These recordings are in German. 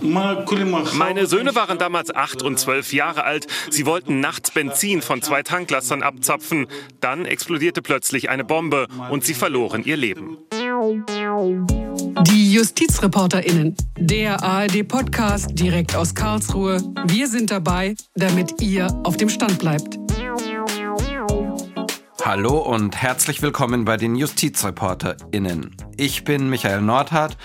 Meine Söhne waren damals acht und zwölf Jahre alt. Sie wollten nachts Benzin von zwei Tanklastern abzapfen. Dann explodierte plötzlich eine Bombe und sie verloren ihr Leben. Die JustizreporterInnen, der ARD-Podcast direkt aus Karlsruhe. Wir sind dabei, damit ihr auf dem Stand bleibt. Hallo und herzlich willkommen bei den JustizreporterInnen. Ich bin Michael Nordhardt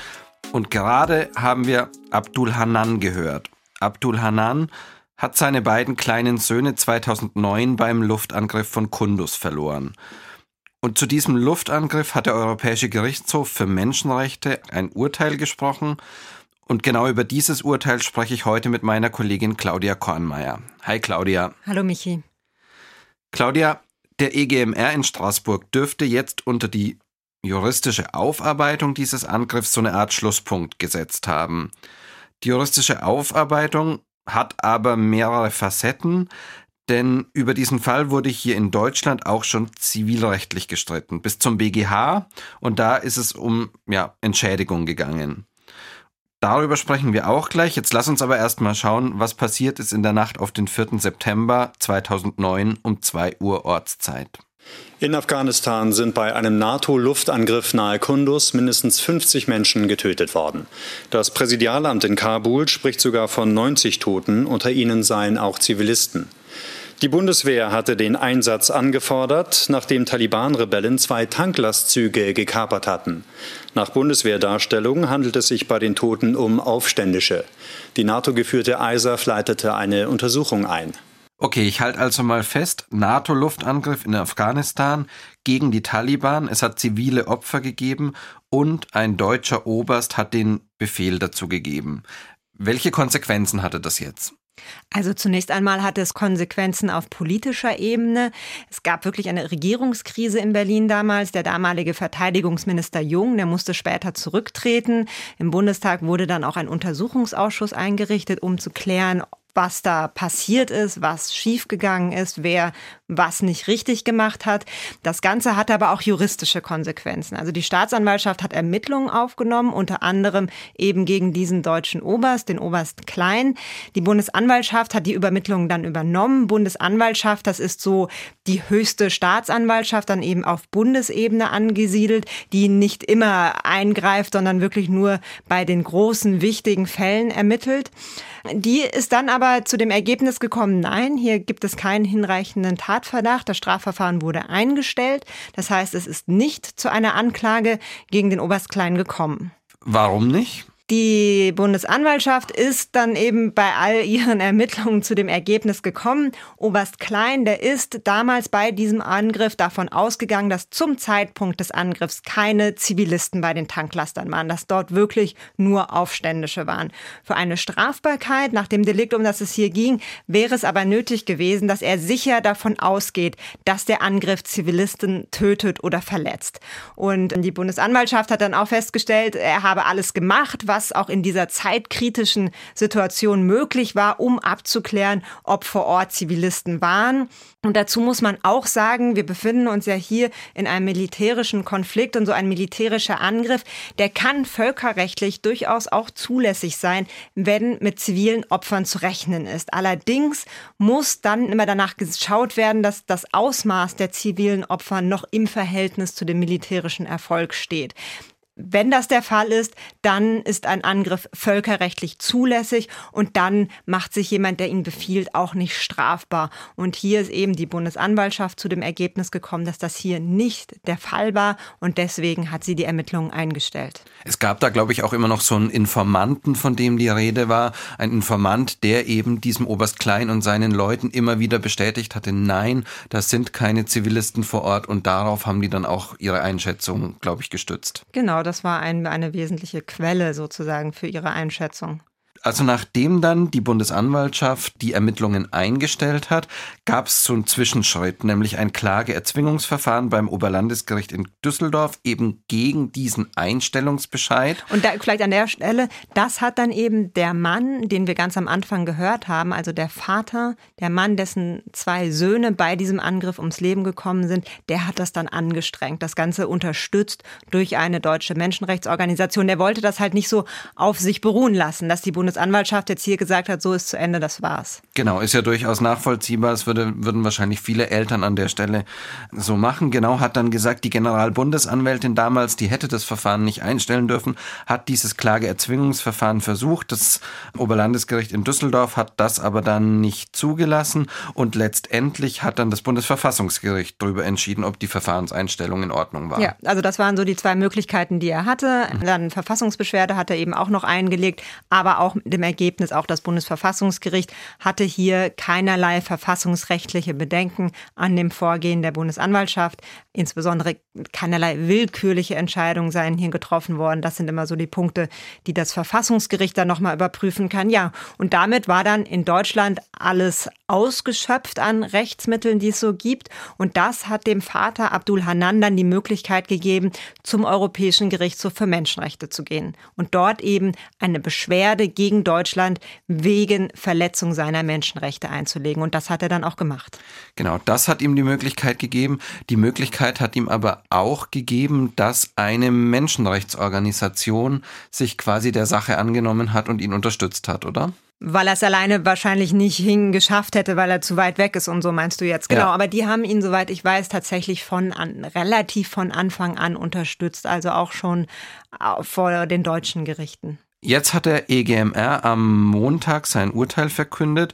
und gerade haben wir Abdul Hanan gehört. Abdul Hanan hat seine beiden kleinen Söhne 2009 beim Luftangriff von Kundus verloren. Und zu diesem Luftangriff hat der Europäische Gerichtshof für Menschenrechte ein Urteil gesprochen. Und genau über dieses Urteil spreche ich heute mit meiner Kollegin Claudia Kornmeier. Hi Claudia. Hallo Michi. Claudia, der EGMR in Straßburg dürfte jetzt unter die juristische Aufarbeitung dieses Angriffs so eine Art Schlusspunkt gesetzt haben. Die juristische Aufarbeitung hat aber mehrere Facetten, denn über diesen Fall wurde hier in Deutschland auch schon zivilrechtlich gestritten, bis zum BGH und da ist es um ja, Entschädigung gegangen. Darüber sprechen wir auch gleich. Jetzt lass uns aber erstmal schauen, was passiert ist in der Nacht auf den 4. September 2009 um 2 Uhr Ortszeit. In Afghanistan sind bei einem NATO-Luftangriff nahe Kunduz mindestens 50 Menschen getötet worden. Das Präsidialamt in Kabul spricht sogar von 90 Toten, unter ihnen seien auch Zivilisten. Die Bundeswehr hatte den Einsatz angefordert, nachdem Taliban-Rebellen zwei Tanklastzüge gekapert hatten. Nach Bundeswehrdarstellung handelt es sich bei den Toten um Aufständische. Die NATO-geführte ISAF leitete eine Untersuchung ein. Okay, ich halte also mal fest, NATO-Luftangriff in Afghanistan gegen die Taliban, es hat zivile Opfer gegeben und ein deutscher Oberst hat den Befehl dazu gegeben. Welche Konsequenzen hatte das jetzt? Also zunächst einmal hat es Konsequenzen auf politischer Ebene. Es gab wirklich eine Regierungskrise in Berlin damals. Der damalige Verteidigungsminister Jung, der musste später zurücktreten. Im Bundestag wurde dann auch ein Untersuchungsausschuss eingerichtet, um zu klären, was da passiert ist, was schiefgegangen ist, wer was nicht richtig gemacht hat. Das Ganze hat aber auch juristische Konsequenzen. Also die Staatsanwaltschaft hat Ermittlungen aufgenommen, unter anderem eben gegen diesen deutschen Oberst, den Oberst Klein. Die Bundesanwaltschaft hat die Übermittlungen dann übernommen. Bundesanwaltschaft, das ist so die höchste Staatsanwaltschaft, dann eben auf Bundesebene angesiedelt, die nicht immer eingreift, sondern wirklich nur bei den großen, wichtigen Fällen ermittelt. Die ist dann aber zu dem Ergebnis gekommen, nein, hier gibt es keinen hinreichenden Tatverdacht. Das Strafverfahren wurde eingestellt. Das heißt, es ist nicht zu einer Anklage gegen den Oberst Klein gekommen. Warum nicht? Die Bundesanwaltschaft ist dann eben bei all ihren Ermittlungen zu dem Ergebnis gekommen. Oberst Klein, der ist damals bei diesem Angriff davon ausgegangen, dass zum Zeitpunkt des Angriffs keine Zivilisten bei den Tanklastern waren, dass dort wirklich nur Aufständische waren. Für eine Strafbarkeit nach dem Delikt, um das es hier ging, wäre es aber nötig gewesen, dass er sicher davon ausgeht, dass der Angriff Zivilisten tötet oder verletzt. Und die Bundesanwaltschaft hat dann auch festgestellt, er habe alles gemacht, was was auch in dieser zeitkritischen Situation möglich war, um abzuklären, ob vor Ort Zivilisten waren. Und dazu muss man auch sagen, wir befinden uns ja hier in einem militärischen Konflikt und so ein militärischer Angriff, der kann völkerrechtlich durchaus auch zulässig sein, wenn mit zivilen Opfern zu rechnen ist. Allerdings muss dann immer danach geschaut werden, dass das Ausmaß der zivilen Opfer noch im Verhältnis zu dem militärischen Erfolg steht. Wenn das der Fall ist, dann ist ein Angriff völkerrechtlich zulässig und dann macht sich jemand, der ihn befiehlt, auch nicht strafbar. Und hier ist eben die Bundesanwaltschaft zu dem Ergebnis gekommen, dass das hier nicht der Fall war und deswegen hat sie die Ermittlungen eingestellt. Es gab da, glaube ich, auch immer noch so einen Informanten, von dem die Rede war. Ein Informant, der eben diesem Oberst Klein und seinen Leuten immer wieder bestätigt hatte, nein, das sind keine Zivilisten vor Ort und darauf haben die dann auch ihre Einschätzung, glaube ich, gestützt. Genau, das war ein, eine wesentliche Quelle sozusagen für ihre Einschätzung. Also nachdem dann die Bundesanwaltschaft die Ermittlungen eingestellt hat, gab es so einen Zwischenschritt, nämlich ein Klageerzwingungsverfahren beim Oberlandesgericht in Düsseldorf eben gegen diesen Einstellungsbescheid. Und da vielleicht an der Stelle, das hat dann eben der Mann, den wir ganz am Anfang gehört haben, also der Vater, der Mann, dessen zwei Söhne bei diesem Angriff ums Leben gekommen sind, der hat das dann angestrengt, das Ganze unterstützt durch eine deutsche Menschenrechtsorganisation. Der wollte das halt nicht so auf sich beruhen lassen, dass die Bundes Bundesanwaltschaft jetzt hier gesagt hat, so ist zu Ende, das war's. Genau, ist ja durchaus nachvollziehbar. Es würde, würden wahrscheinlich viele Eltern an der Stelle so machen. Genau, hat dann gesagt, die Generalbundesanwältin damals, die hätte das Verfahren nicht einstellen dürfen, hat dieses Klageerzwingungsverfahren versucht. Das Oberlandesgericht in Düsseldorf hat das aber dann nicht zugelassen und letztendlich hat dann das Bundesverfassungsgericht darüber entschieden, ob die Verfahrenseinstellung in Ordnung war. Ja, also das waren so die zwei Möglichkeiten, die er hatte. Mhm. Dann Verfassungsbeschwerde hat er eben auch noch eingelegt, aber auch mit dem Ergebnis, auch das Bundesverfassungsgericht hatte hier keinerlei verfassungsrechtliche Bedenken an dem Vorgehen der Bundesanwaltschaft. Insbesondere keinerlei willkürliche Entscheidungen seien hier getroffen worden. Das sind immer so die Punkte, die das Verfassungsgericht dann nochmal überprüfen kann. Ja, und damit war dann in Deutschland alles ausgeschöpft an Rechtsmitteln, die es so gibt. Und das hat dem Vater Abdul Hanan dann die Möglichkeit gegeben, zum Europäischen Gerichtshof für Menschenrechte zu gehen und dort eben eine Beschwerde gegen Deutschland wegen Verletzung seiner Menschenrechte einzulegen. Und das hat er dann auch gemacht. Genau, das hat ihm die Möglichkeit gegeben. Die Möglichkeit hat ihm aber auch gegeben, dass eine Menschenrechtsorganisation sich quasi der Sache angenommen hat und ihn unterstützt hat, oder? Weil er es alleine wahrscheinlich nicht hingeschafft hätte, weil er zu weit weg ist und so meinst du jetzt. Genau, ja. aber die haben ihn, soweit ich weiß, tatsächlich von an, relativ von Anfang an unterstützt, also auch schon äh, vor den deutschen Gerichten. Jetzt hat der EGMR am Montag sein Urteil verkündet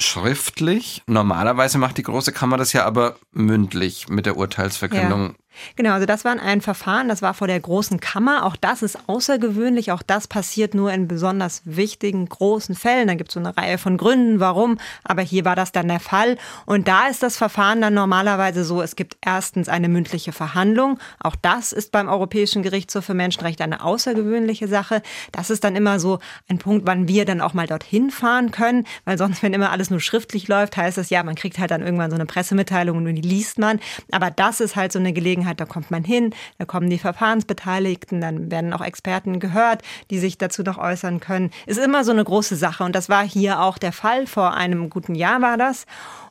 schriftlich. Normalerweise macht die Große Kammer das ja aber mündlich mit der Urteilsverkündung. Ja. Genau, also das war ein Verfahren, das war vor der großen Kammer. Auch das ist außergewöhnlich. Auch das passiert nur in besonders wichtigen, großen Fällen. Da gibt es so eine Reihe von Gründen, warum. Aber hier war das dann der Fall. Und da ist das Verfahren dann normalerweise so, es gibt erstens eine mündliche Verhandlung. Auch das ist beim Europäischen Gerichtshof für Menschenrechte eine außergewöhnliche Sache. Das ist dann immer so ein Punkt, wann wir dann auch mal dorthin fahren können. Weil sonst, wenn immer alles nur schriftlich läuft, heißt es ja, man kriegt halt dann irgendwann so eine Pressemitteilung und die liest man. Aber das ist halt so eine Gelegenheit, Gelegenheit, da kommt man hin, da kommen die Verfahrensbeteiligten, dann werden auch Experten gehört, die sich dazu noch äußern können. Ist immer so eine große Sache und das war hier auch der Fall. Vor einem guten Jahr war das.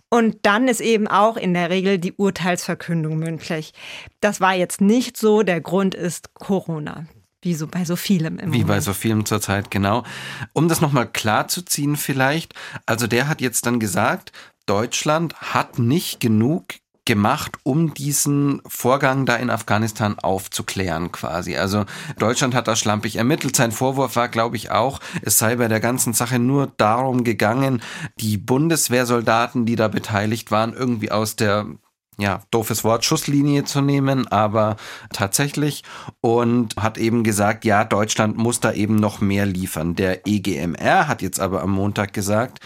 Und dann ist eben auch in der Regel die Urteilsverkündung mündlich. Das war jetzt nicht so. Der Grund ist Corona. Wie so bei so vielem im Wie Moment. bei so vielem zurzeit, genau. Um das nochmal klar zu ziehen vielleicht. Also der hat jetzt dann gesagt, Deutschland hat nicht genug gemacht, um diesen Vorgang da in Afghanistan aufzuklären quasi. Also Deutschland hat da schlampig ermittelt. Sein Vorwurf war, glaube ich, auch, es sei bei der ganzen Sache nur darum gegangen, die Bundeswehrsoldaten, die da beteiligt waren, irgendwie aus der ja, doofes Wort, Schusslinie zu nehmen, aber tatsächlich und hat eben gesagt, ja, Deutschland muss da eben noch mehr liefern. Der EGMR hat jetzt aber am Montag gesagt,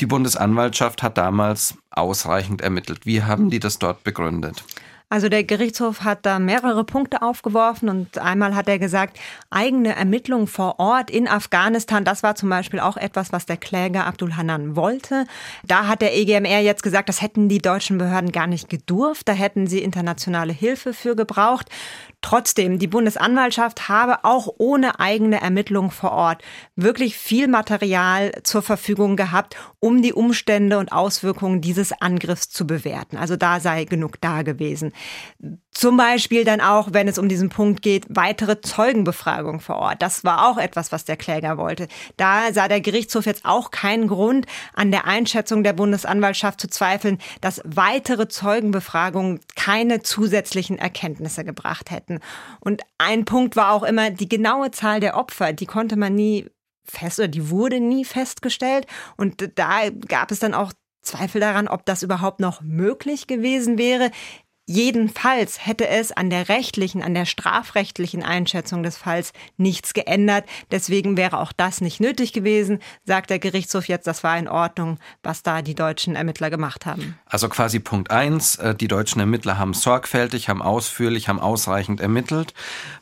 die Bundesanwaltschaft hat damals ausreichend ermittelt. Wie haben die das dort begründet? Also der Gerichtshof hat da mehrere Punkte aufgeworfen und einmal hat er gesagt, eigene Ermittlungen vor Ort in Afghanistan, das war zum Beispiel auch etwas, was der Kläger Abdul Hanan wollte. Da hat der EGMR jetzt gesagt, das hätten die deutschen Behörden gar nicht gedurft, da hätten sie internationale Hilfe für gebraucht. Trotzdem, die Bundesanwaltschaft habe auch ohne eigene Ermittlung vor Ort wirklich viel Material zur Verfügung gehabt, um die Umstände und Auswirkungen dieses Angriffs zu bewerten. Also da sei genug da gewesen. Zum Beispiel dann auch, wenn es um diesen Punkt geht, weitere Zeugenbefragung vor Ort. Das war auch etwas, was der Kläger wollte. Da sah der Gerichtshof jetzt auch keinen Grund, an der Einschätzung der Bundesanwaltschaft zu zweifeln, dass weitere Zeugenbefragungen keine zusätzlichen Erkenntnisse gebracht hätten. Und ein Punkt war auch immer die genaue Zahl der Opfer. Die konnte man nie fest oder die wurde nie festgestellt. Und da gab es dann auch Zweifel daran, ob das überhaupt noch möglich gewesen wäre. Jedenfalls hätte es an der rechtlichen, an der strafrechtlichen Einschätzung des Falls nichts geändert. Deswegen wäre auch das nicht nötig gewesen, sagt der Gerichtshof jetzt, das war in Ordnung, was da die deutschen Ermittler gemacht haben. Also quasi Punkt eins: äh, die deutschen Ermittler haben sorgfältig, haben ausführlich, haben ausreichend ermittelt.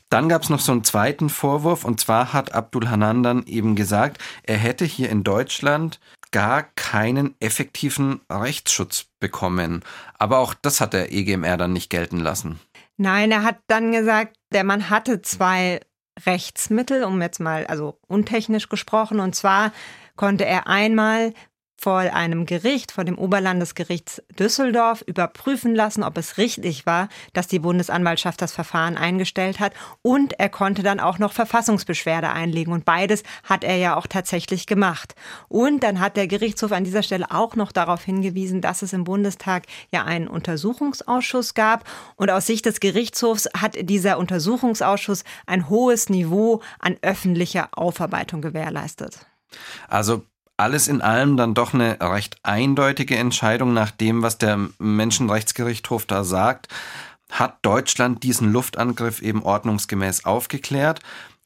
Dann gab es noch so einen zweiten Vorwurf und zwar hat Abdul Hanan dann eben gesagt, er hätte hier in Deutschland gar keinen effektiven Rechtsschutz bekommen. Aber auch das hat der EGMR dann nicht gelten lassen. Nein, er hat dann gesagt, der Mann hatte zwei Rechtsmittel, um jetzt mal, also untechnisch gesprochen, und zwar konnte er einmal vor einem Gericht, vor dem Oberlandesgericht Düsseldorf, überprüfen lassen, ob es richtig war, dass die Bundesanwaltschaft das Verfahren eingestellt hat. Und er konnte dann auch noch Verfassungsbeschwerde einlegen. Und beides hat er ja auch tatsächlich gemacht. Und dann hat der Gerichtshof an dieser Stelle auch noch darauf hingewiesen, dass es im Bundestag ja einen Untersuchungsausschuss gab. Und aus Sicht des Gerichtshofs hat dieser Untersuchungsausschuss ein hohes Niveau an öffentlicher Aufarbeitung gewährleistet. Also alles in allem dann doch eine recht eindeutige Entscheidung nach dem, was der Menschenrechtsgerichtshof da sagt. Hat Deutschland diesen Luftangriff eben ordnungsgemäß aufgeklärt?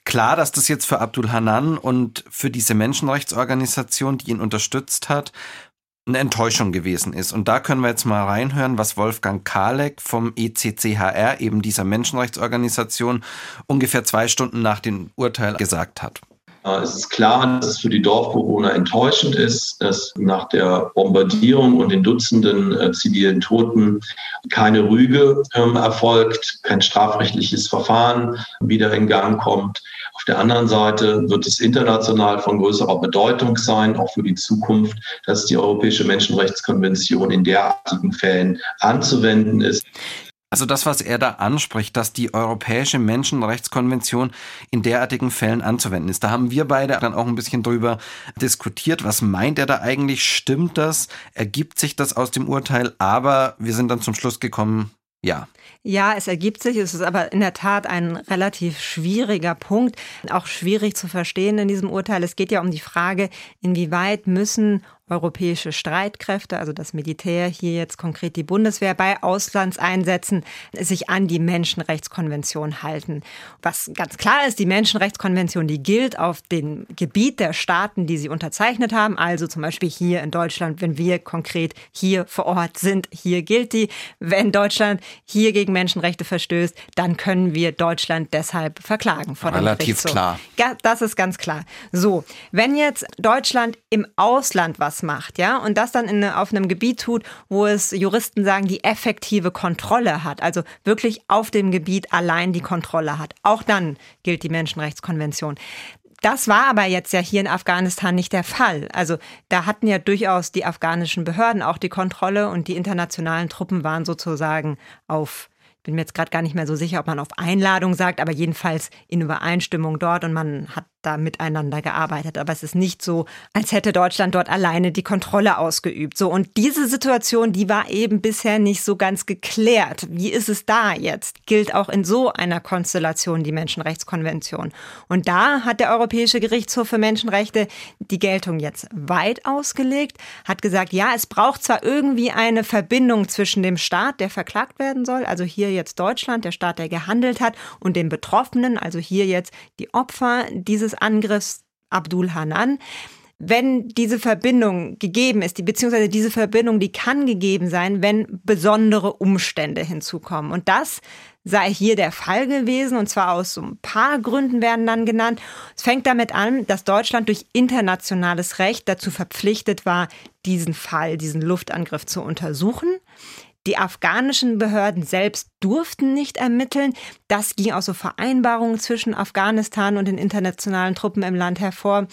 Klar, dass das jetzt für Abdul Hanan und für diese Menschenrechtsorganisation, die ihn unterstützt hat, eine Enttäuschung gewesen ist. Und da können wir jetzt mal reinhören, was Wolfgang Kalek vom ECCHR, eben dieser Menschenrechtsorganisation, ungefähr zwei Stunden nach dem Urteil gesagt hat. Äh, es ist klar, dass es für die Dorfbewohner enttäuschend ist, dass nach der Bombardierung und den Dutzenden äh, zivilen Toten keine Rüge ähm, erfolgt, kein strafrechtliches Verfahren wieder in Gang kommt. Auf der anderen Seite wird es international von größerer Bedeutung sein, auch für die Zukunft, dass die Europäische Menschenrechtskonvention in derartigen Fällen anzuwenden ist. Also das, was er da anspricht, dass die Europäische Menschenrechtskonvention in derartigen Fällen anzuwenden ist. Da haben wir beide dann auch ein bisschen drüber diskutiert. Was meint er da eigentlich? Stimmt das? Ergibt sich das aus dem Urteil? Aber wir sind dann zum Schluss gekommen, ja. Ja, es ergibt sich. Es ist aber in der Tat ein relativ schwieriger Punkt, auch schwierig zu verstehen in diesem Urteil. Es geht ja um die Frage, inwieweit müssen europäische Streitkräfte, also das Militär, hier jetzt konkret die Bundeswehr bei Auslandseinsätzen, sich an die Menschenrechtskonvention halten. Was ganz klar ist, die Menschenrechtskonvention, die gilt auf dem Gebiet der Staaten, die sie unterzeichnet haben, also zum Beispiel hier in Deutschland, wenn wir konkret hier vor Ort sind, hier gilt die. Wenn Deutschland hier gegen Menschenrechte verstößt, dann können wir Deutschland deshalb verklagen vor dem Relativ klar. Das ist ganz klar. So, wenn jetzt Deutschland im Ausland was macht, ja, und das dann in, auf einem Gebiet tut, wo es Juristen sagen, die effektive Kontrolle hat, also wirklich auf dem Gebiet allein die Kontrolle hat. Auch dann gilt die Menschenrechtskonvention. Das war aber jetzt ja hier in Afghanistan nicht der Fall. Also da hatten ja durchaus die afghanischen Behörden auch die Kontrolle und die internationalen Truppen waren sozusagen auf bin mir jetzt gerade gar nicht mehr so sicher, ob man auf Einladung sagt, aber jedenfalls in Übereinstimmung dort und man hat da miteinander gearbeitet. Aber es ist nicht so, als hätte Deutschland dort alleine die Kontrolle ausgeübt. So, und diese Situation, die war eben bisher nicht so ganz geklärt. Wie ist es da jetzt? Gilt auch in so einer Konstellation die Menschenrechtskonvention. Und da hat der Europäische Gerichtshof für Menschenrechte die Geltung jetzt weit ausgelegt, hat gesagt, ja, es braucht zwar irgendwie eine Verbindung zwischen dem Staat, der verklagt werden soll, also hier jetzt Deutschland, der Staat, der gehandelt hat, und den Betroffenen, also hier jetzt die Opfer dieses dieses Angriffs Abdul Hanan. Wenn diese Verbindung gegeben ist, die, beziehungsweise diese Verbindung, die kann gegeben sein, wenn besondere Umstände hinzukommen. Und das sei hier der Fall gewesen, und zwar aus so ein paar Gründen werden dann genannt. Es fängt damit an, dass Deutschland durch internationales Recht dazu verpflichtet war, diesen Fall, diesen Luftangriff zu untersuchen. Die afghanischen Behörden selbst durften nicht ermitteln. Das ging aus so Vereinbarungen zwischen Afghanistan und den internationalen Truppen im Land hervor.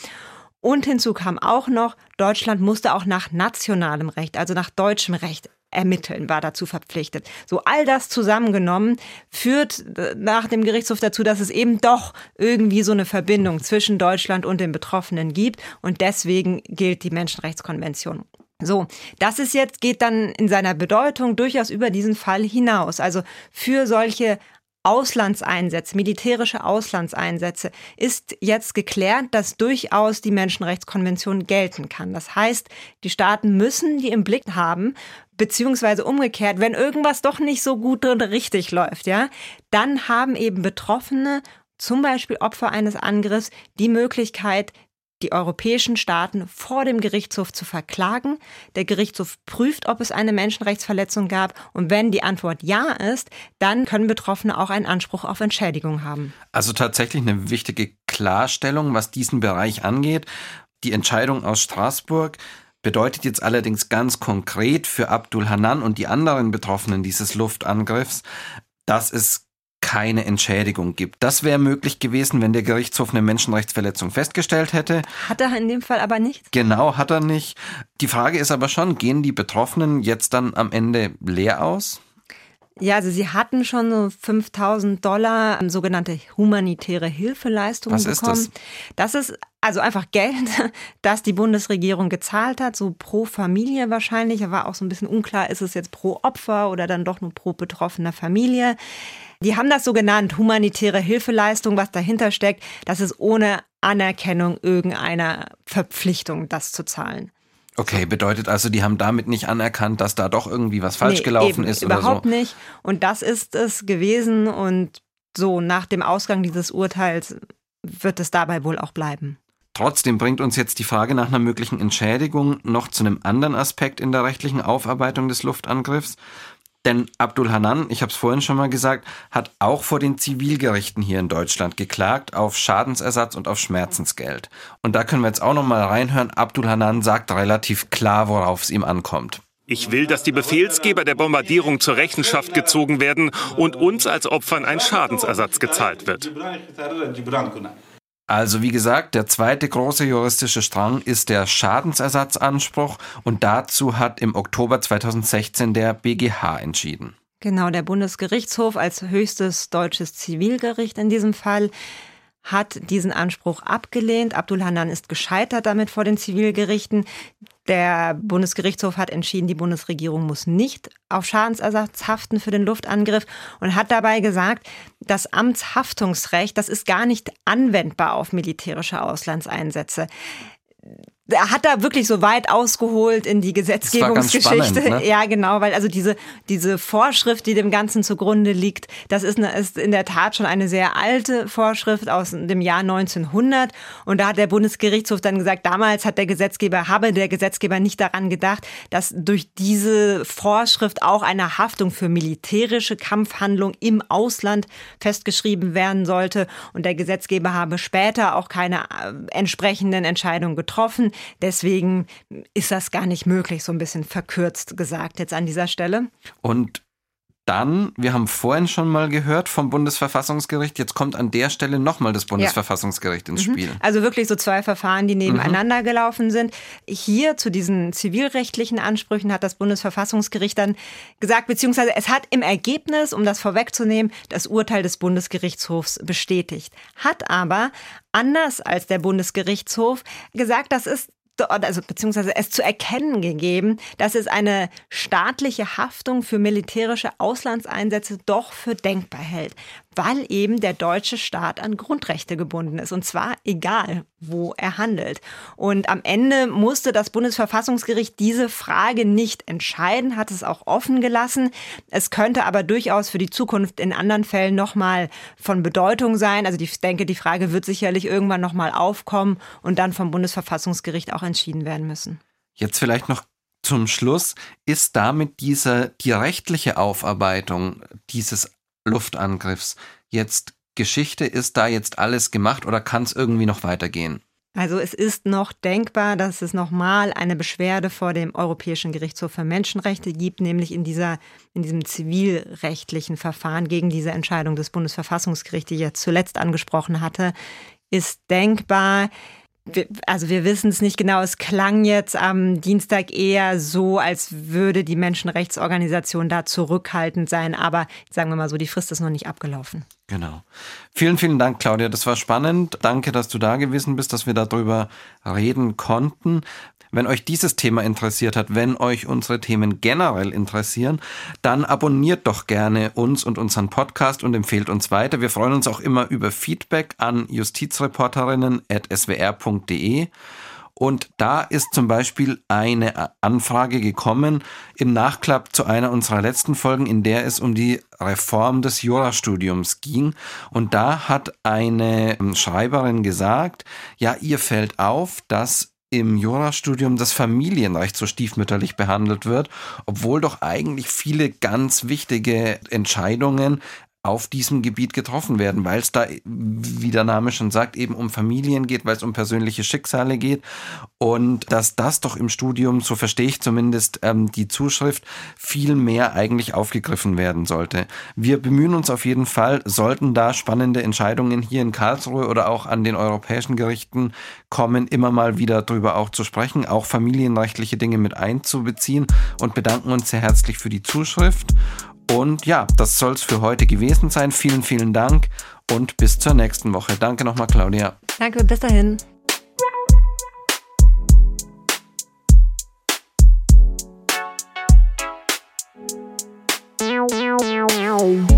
Und hinzu kam auch noch, Deutschland musste auch nach nationalem Recht, also nach deutschem Recht ermitteln, war dazu verpflichtet. So all das zusammengenommen führt äh, nach dem Gerichtshof dazu, dass es eben doch irgendwie so eine Verbindung zwischen Deutschland und den Betroffenen gibt und deswegen gilt die Menschenrechtskonvention. So, das ist jetzt, geht dann in seiner Bedeutung durchaus über diesen Fall hinaus. Also für solche Auslandseinsätze, militärische Auslandseinsätze, ist jetzt geklärt, dass durchaus die Menschenrechtskonvention gelten kann. Das heißt, die Staaten müssen die im Blick haben, beziehungsweise umgekehrt, wenn irgendwas doch nicht so gut und richtig läuft, ja, dann haben eben Betroffene zum Beispiel Opfer eines Angriffs die Möglichkeit, die europäischen Staaten vor dem Gerichtshof zu verklagen. Der Gerichtshof prüft, ob es eine Menschenrechtsverletzung gab. Und wenn die Antwort ja ist, dann können Betroffene auch einen Anspruch auf Entschädigung haben. Also tatsächlich eine wichtige Klarstellung, was diesen Bereich angeht. Die Entscheidung aus Straßburg bedeutet jetzt allerdings ganz konkret für Abdul Hanan und die anderen Betroffenen dieses Luftangriffs, dass es keine Entschädigung gibt. Das wäre möglich gewesen, wenn der Gerichtshof eine Menschenrechtsverletzung festgestellt hätte. Hat er in dem Fall aber nicht? Genau, hat er nicht. Die Frage ist aber schon, gehen die Betroffenen jetzt dann am Ende leer aus? Ja, also sie hatten schon so 5000 Dollar sogenannte humanitäre Hilfeleistungen Was bekommen. ist das? Das ist also einfach Geld, das die Bundesregierung gezahlt hat, so pro Familie wahrscheinlich. Da war auch so ein bisschen unklar, ist es jetzt pro Opfer oder dann doch nur pro betroffener Familie. Die haben das so genannt, humanitäre Hilfeleistung, was dahinter steckt. Das ist ohne Anerkennung irgendeiner Verpflichtung, das zu zahlen. Okay, bedeutet also, die haben damit nicht anerkannt, dass da doch irgendwie was falsch nee, gelaufen eben, ist oder so? Überhaupt nicht. Und das ist es gewesen. Und so nach dem Ausgang dieses Urteils wird es dabei wohl auch bleiben. Trotzdem bringt uns jetzt die Frage nach einer möglichen Entschädigung noch zu einem anderen Aspekt in der rechtlichen Aufarbeitung des Luftangriffs. Denn Abdul Hanan, ich habe es vorhin schon mal gesagt, hat auch vor den Zivilgerichten hier in Deutschland geklagt auf Schadensersatz und auf Schmerzensgeld. Und da können wir jetzt auch noch mal reinhören. Abdul Hanan sagt relativ klar, worauf es ihm ankommt. Ich will, dass die Befehlsgeber der Bombardierung zur Rechenschaft gezogen werden und uns als Opfern ein Schadensersatz gezahlt wird. Also wie gesagt, der zweite große juristische Strang ist der Schadensersatzanspruch und dazu hat im Oktober 2016 der BGH entschieden. Genau, der Bundesgerichtshof als höchstes deutsches Zivilgericht in diesem Fall hat diesen Anspruch abgelehnt. Abdul Hanan ist gescheitert damit vor den Zivilgerichten. Der Bundesgerichtshof hat entschieden, die Bundesregierung muss nicht auf Schadensersatz haften für den Luftangriff und hat dabei gesagt, das Amtshaftungsrecht, das ist gar nicht anwendbar auf militärische Auslandseinsätze er hat da wirklich so weit ausgeholt in die Gesetzgebungsgeschichte. Spannend, ne? Ja, genau, weil also diese, diese Vorschrift, die dem Ganzen zugrunde liegt, das ist, eine, ist in der Tat schon eine sehr alte Vorschrift aus dem Jahr 1900. Und da hat der Bundesgerichtshof dann gesagt, damals hat der Gesetzgeber, habe der Gesetzgeber nicht daran gedacht, dass durch diese Vorschrift auch eine Haftung für militärische Kampfhandlung im Ausland festgeschrieben werden sollte. Und der Gesetzgeber habe später auch keine äh, entsprechenden Entscheidungen getroffen. Deswegen ist das gar nicht möglich, so ein bisschen verkürzt gesagt jetzt an dieser Stelle. Und dann, wir haben vorhin schon mal gehört vom Bundesverfassungsgericht, jetzt kommt an der Stelle nochmal das Bundesverfassungsgericht ja. ins mhm. Spiel. Also wirklich so zwei Verfahren, die nebeneinander mhm. gelaufen sind. Hier zu diesen zivilrechtlichen Ansprüchen hat das Bundesverfassungsgericht dann gesagt, beziehungsweise es hat im Ergebnis, um das vorwegzunehmen, das Urteil des Bundesgerichtshofs bestätigt. Hat aber anders als der Bundesgerichtshof gesagt, das ist also beziehungsweise es zu erkennen gegeben, dass es eine staatliche Haftung für militärische Auslandseinsätze doch für denkbar hält weil eben der deutsche Staat an Grundrechte gebunden ist. Und zwar egal, wo er handelt. Und am Ende musste das Bundesverfassungsgericht diese Frage nicht entscheiden, hat es auch offen gelassen. Es könnte aber durchaus für die Zukunft in anderen Fällen nochmal von Bedeutung sein. Also ich denke, die Frage wird sicherlich irgendwann nochmal aufkommen und dann vom Bundesverfassungsgericht auch entschieden werden müssen. Jetzt vielleicht noch zum Schluss, ist damit diese, die rechtliche Aufarbeitung dieses Luftangriffs jetzt Geschichte? Ist da jetzt alles gemacht oder kann es irgendwie noch weitergehen? Also es ist noch denkbar, dass es nochmal eine Beschwerde vor dem Europäischen Gerichtshof für Menschenrechte gibt, nämlich in, dieser, in diesem zivilrechtlichen Verfahren gegen diese Entscheidung des Bundesverfassungsgerichts, die ich jetzt zuletzt angesprochen hatte, ist denkbar wir, also wir wissen es nicht genau, es klang jetzt am Dienstag eher so, als würde die Menschenrechtsorganisation da zurückhaltend sein, aber sagen wir mal so, die Frist ist noch nicht abgelaufen. Genau. Vielen, vielen Dank, Claudia. Das war spannend. Danke, dass du da gewesen bist, dass wir darüber reden konnten. Wenn euch dieses Thema interessiert hat, wenn euch unsere Themen generell interessieren, dann abonniert doch gerne uns und unseren Podcast und empfehlt uns weiter. Wir freuen uns auch immer über Feedback an justizreporterinnen.swr.de. Und da ist zum Beispiel eine Anfrage gekommen im Nachklapp zu einer unserer letzten Folgen, in der es um die Reform des Jurastudiums ging. Und da hat eine Schreiberin gesagt, ja, ihr fällt auf, dass im Jurastudium das Familienrecht so stiefmütterlich behandelt wird, obwohl doch eigentlich viele ganz wichtige Entscheidungen auf diesem Gebiet getroffen werden, weil es da, wie der Name schon sagt, eben um Familien geht, weil es um persönliche Schicksale geht. Und dass das doch im Studium, so verstehe ich zumindest ähm, die Zuschrift, viel mehr eigentlich aufgegriffen werden sollte. Wir bemühen uns auf jeden Fall, sollten da spannende Entscheidungen hier in Karlsruhe oder auch an den europäischen Gerichten kommen, immer mal wieder darüber auch zu sprechen, auch familienrechtliche Dinge mit einzubeziehen. Und bedanken uns sehr herzlich für die Zuschrift und ja, das soll es für heute gewesen sein. Vielen, vielen Dank und bis zur nächsten Woche. Danke nochmal, Claudia. Danke, bis dahin. Wow.